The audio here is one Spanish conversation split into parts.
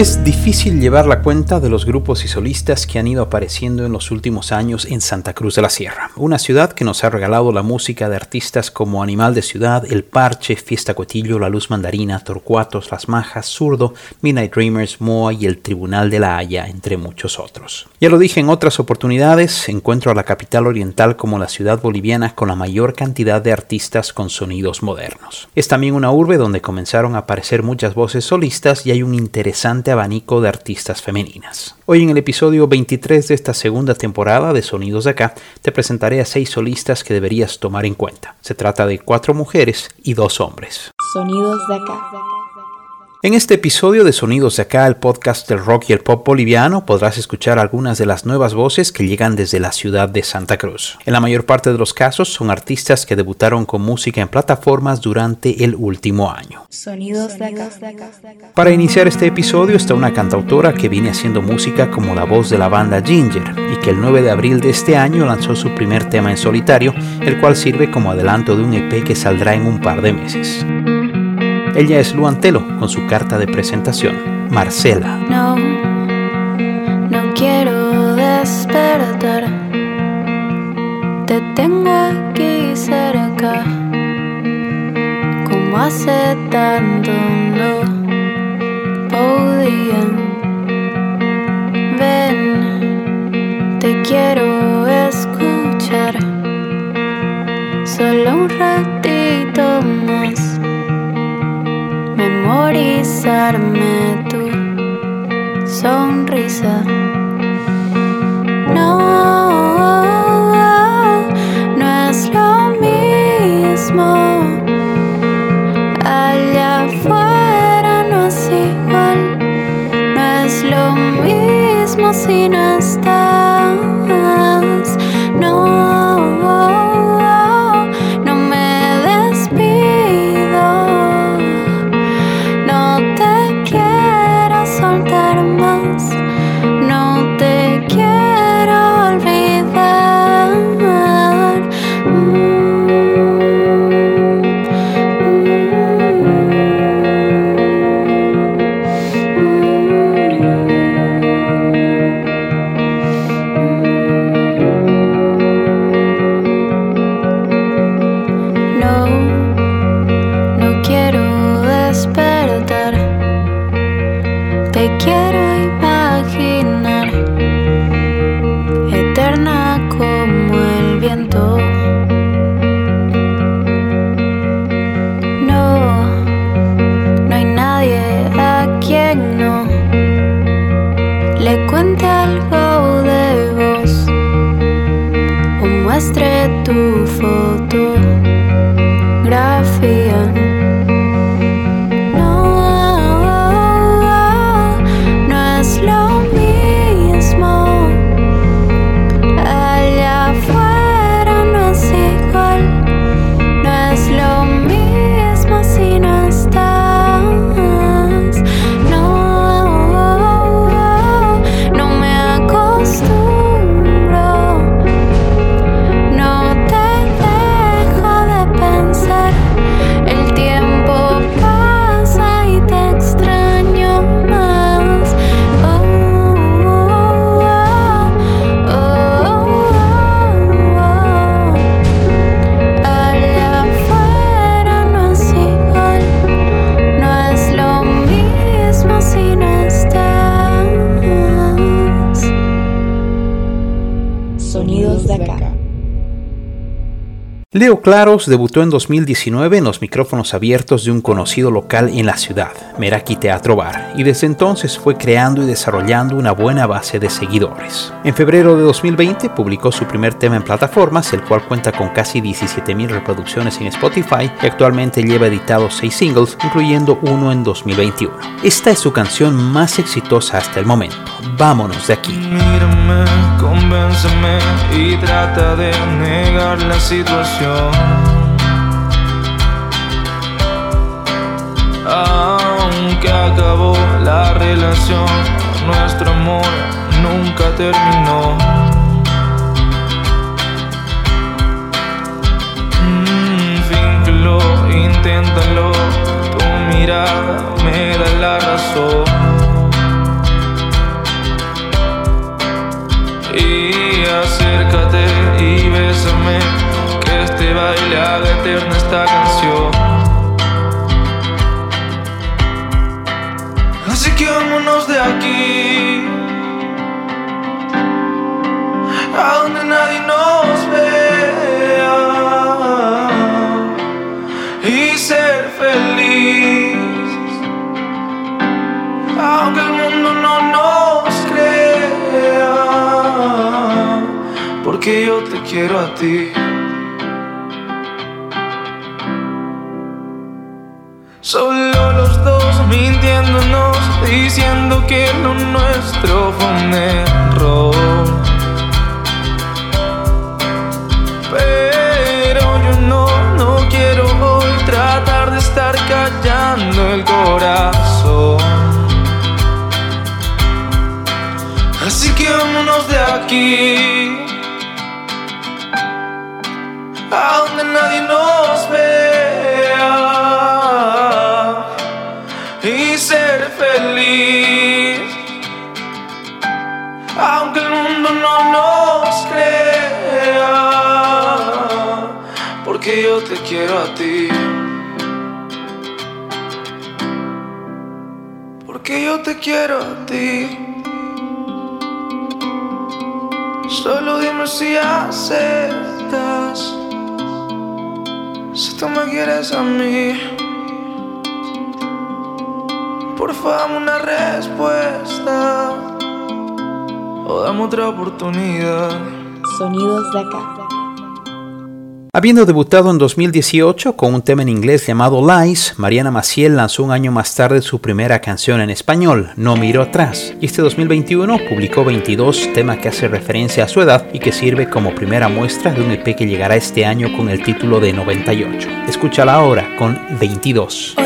Es difícil llevar la cuenta de los grupos y solistas que han ido apareciendo en los últimos años en Santa Cruz de la Sierra, una ciudad que nos ha regalado la música de artistas como Animal de Ciudad, El Parche, Fiesta Cotillo, La Luz Mandarina, Torcuatos, Las Majas, Zurdo, Midnight Dreamers, Moa y el Tribunal de la Haya, entre muchos otros. Ya lo dije en otras oportunidades, encuentro a la capital oriental como la ciudad boliviana con la mayor cantidad de artistas con sonidos modernos. Es también una urbe donde comenzaron a aparecer muchas voces solistas y hay un interesante abanico de artistas femeninas. Hoy en el episodio 23 de esta segunda temporada de Sonidos de Acá te presentaré a seis solistas que deberías tomar en cuenta. Se trata de cuatro mujeres y dos hombres. Sonidos de Acá. En este episodio de Sonidos de Acá, el podcast del rock y el pop boliviano, podrás escuchar algunas de las nuevas voces que llegan desde la ciudad de Santa Cruz. En la mayor parte de los casos son artistas que debutaron con música en plataformas durante el último año. Sonidos de Acá. Para iniciar este episodio está una cantautora que viene haciendo música como la voz de la banda Ginger y que el 9 de abril de este año lanzó su primer tema en solitario, el cual sirve como adelanto de un EP que saldrá en un par de meses. Ella es Luan Telo con su carta de presentación, Marcela. No, no quiero despertar. Te tengo aquí cerca. Como hace tanto no podía. Ven, te quiero escuchar. Solo un ratito mismo si Leo Claros debutó en 2019 en los micrófonos abiertos de un conocido local en la ciudad, Meraki Teatro Bar, y desde entonces fue creando y desarrollando una buena base de seguidores. En febrero de 2020 publicó su primer tema en plataformas, el cual cuenta con casi 17.000 reproducciones en Spotify y actualmente lleva editados 6 singles, incluyendo uno en 2021. Esta es su canción más exitosa hasta el momento. Vámonos de aquí. Mírame, convénceme y trata de negar la situación. Aunque acabó la relación, nuestro amor nunca terminó. Porque yo te quiero a ti. Solo los dos mintiéndonos, diciendo que lo nuestro fue un error. Pero yo no, no quiero hoy tratar de estar callando el corazón. Así que vámonos de aquí, no nos crea, porque yo te quiero a ti. Porque yo te quiero a ti. Solo dime si aceptas. Si tú me quieres a mí. Por favor, una respuesta. O dame otra oportunidad. Sonidos de acá. Habiendo debutado en 2018 con un tema en inglés llamado Lies, Mariana Maciel lanzó un año más tarde su primera canción en español, No Miro Atrás, y este 2021 publicó 22, tema que hace referencia a su edad y que sirve como primera muestra de un EP que llegará este año con el título de 98. Escúchala ahora con 22.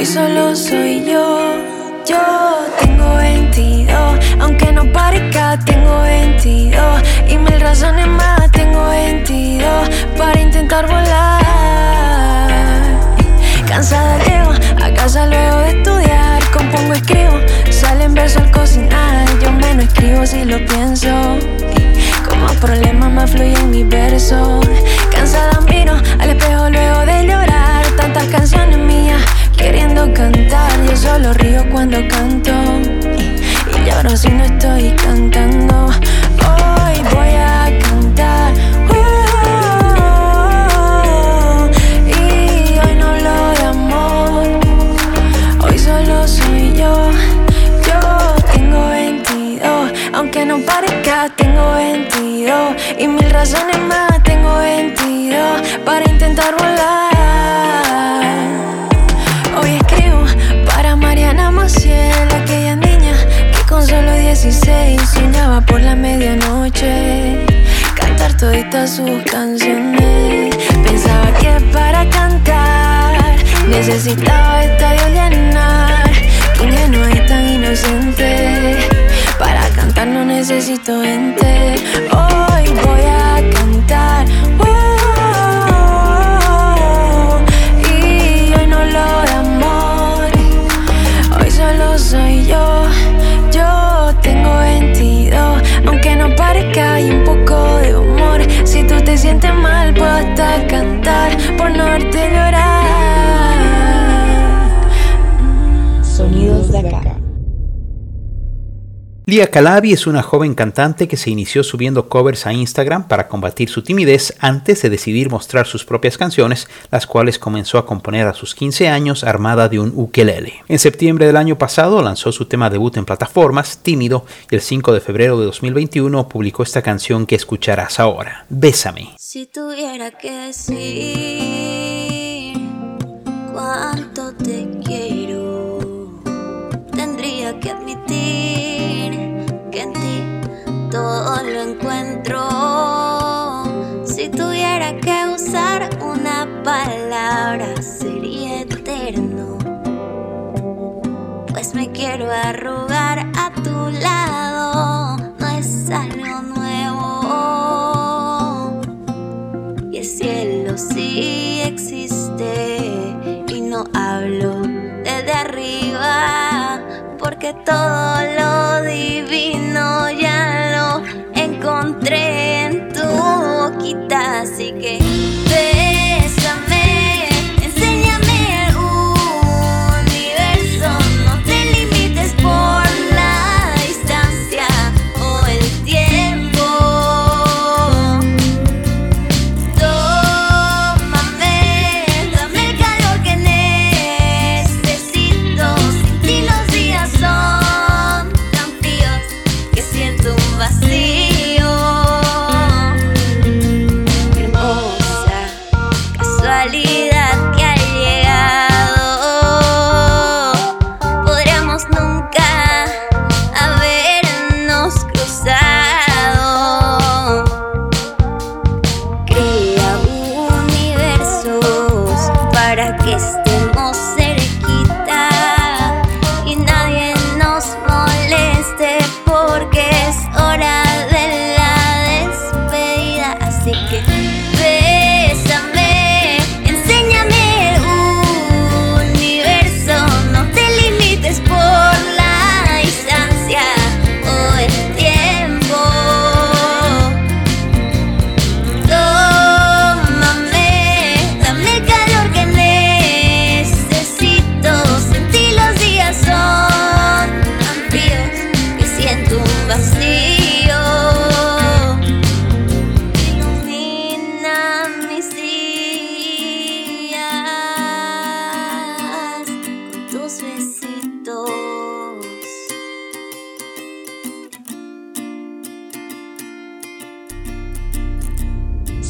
Hoy solo soy yo. Yo tengo 22. Aunque no parezca, tengo 22. Y mil razones más, tengo 22. Para intentar volar. Cansada leo a casa luego de estudiar. Compongo, escribo, salen versos al cocinar. Yo menos escribo si lo pienso. Como problema más fluyen mis versos. Cansada miro al espejo luego de llorar. Tantas canciones mías cantar. Yo solo río cuando canto. Y lloro si no estoy cantando. Hoy voy a Sus canciones. Pensaba que para cantar necesitaba estadio llenar. Que ingenua y tan inocente. Para cantar no necesito gente. Hoy voy a cantar por no Lia Calabi es una joven cantante que se inició subiendo covers a Instagram para combatir su timidez antes de decidir mostrar sus propias canciones, las cuales comenzó a componer a sus 15 años armada de un ukelele. En septiembre del año pasado lanzó su tema debut en plataformas, Tímido, y el 5 de febrero de 2021 publicó esta canción que escucharás ahora, Bésame. Si tuviera que decir Si tuviera que usar una palabra sería eterno. Pues me quiero arrugar a tu lado, no es algo nuevo. Y el cielo sí existe y no hablo desde arriba, porque todo lo divino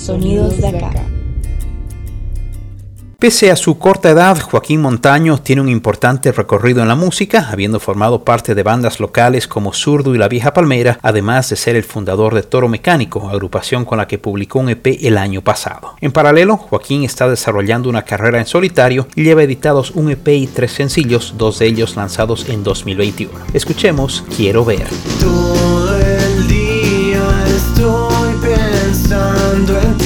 Sonidos de acá. Pese a su corta edad, Joaquín Montaño tiene un importante recorrido en la música, habiendo formado parte de bandas locales como Zurdo y La Vieja Palmera, además de ser el fundador de Toro Mecánico, agrupación con la que publicó un EP el año pasado. En paralelo, Joaquín está desarrollando una carrera en solitario y lleva editados un EP y tres sencillos, dos de ellos lanzados en 2021. Escuchemos Quiero ver. Todo cuando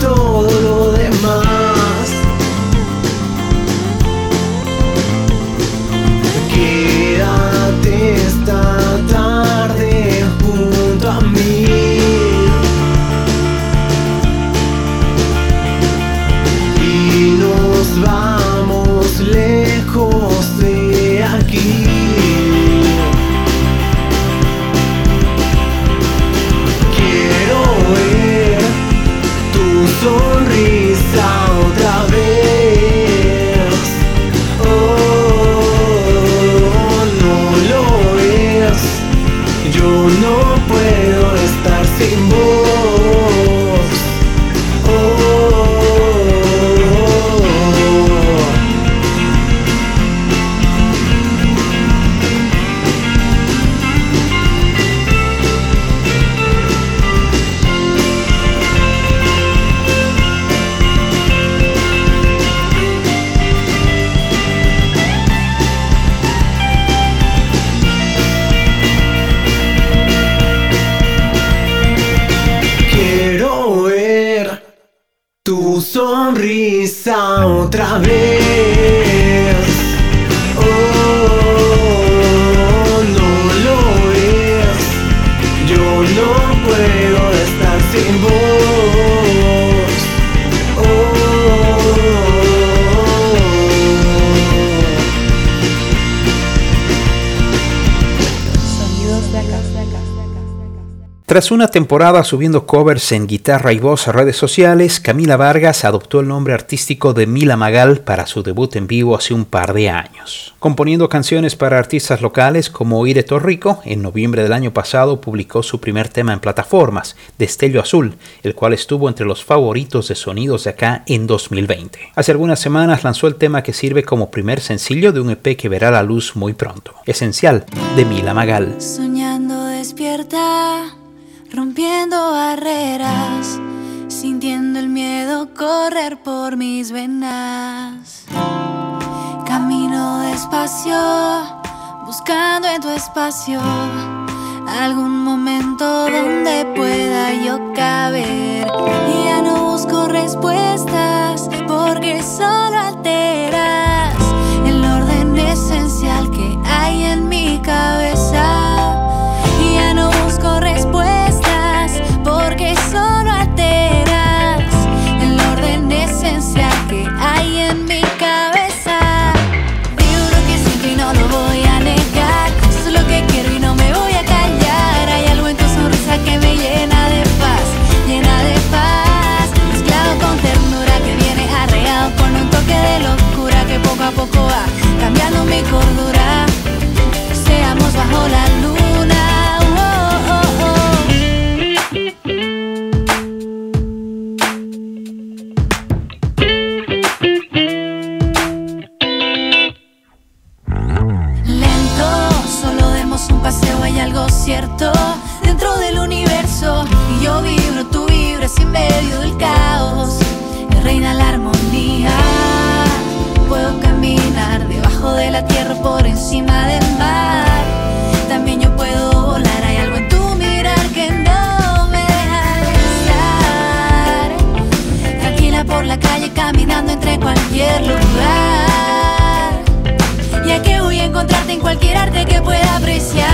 todo yo no puedo outra vez. Tras una temporada subiendo covers en guitarra y voz a redes sociales, Camila Vargas adoptó el nombre artístico de Mila Magal para su debut en vivo hace un par de años. Componiendo canciones para artistas locales como Ire Torrico, en noviembre del año pasado publicó su primer tema en plataformas, Destello Azul, el cual estuvo entre los favoritos de sonidos de acá en 2020. Hace algunas semanas lanzó el tema que sirve como primer sencillo de un EP que verá la luz muy pronto, Esencial, de Mila Magal. Soñando despierta, rompiendo barreras, sintiendo el miedo correr por mis venas. Camino despacio, buscando en tu espacio algún momento donde pueda yo caber. Y ya no busco respuestas porque solo alteras que pueda apreciar.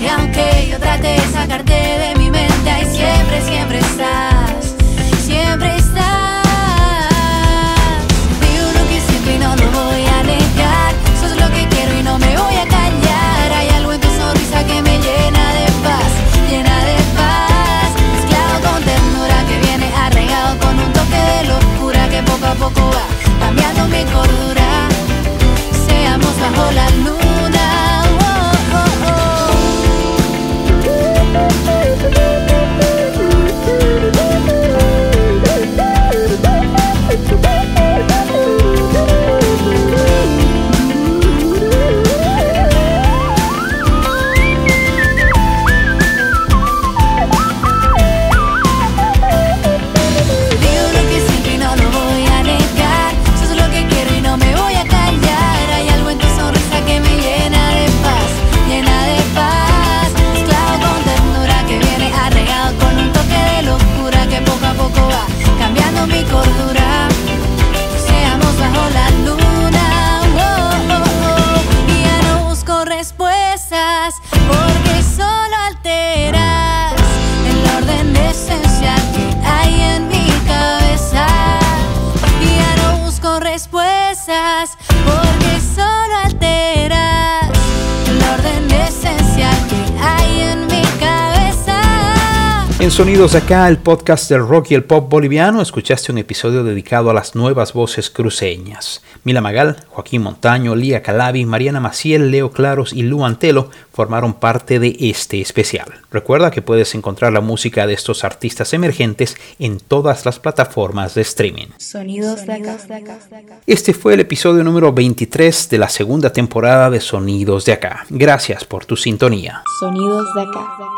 Y aunque yo trate de sacarte de mi En Sonidos de Acá, el podcast del rock y el pop boliviano, escuchaste un episodio dedicado a las nuevas voces cruceñas. Mila Magal, Joaquín Montaño, Lía Calabi, Mariana Maciel, Leo Claros y Lu Antelo formaron parte de este especial. Recuerda que puedes encontrar la música de estos artistas emergentes en todas las plataformas de streaming. Sonidos de acá. Este fue el episodio número 23 de la segunda temporada de Sonidos de Acá. Gracias por tu sintonía. Sonidos de acá.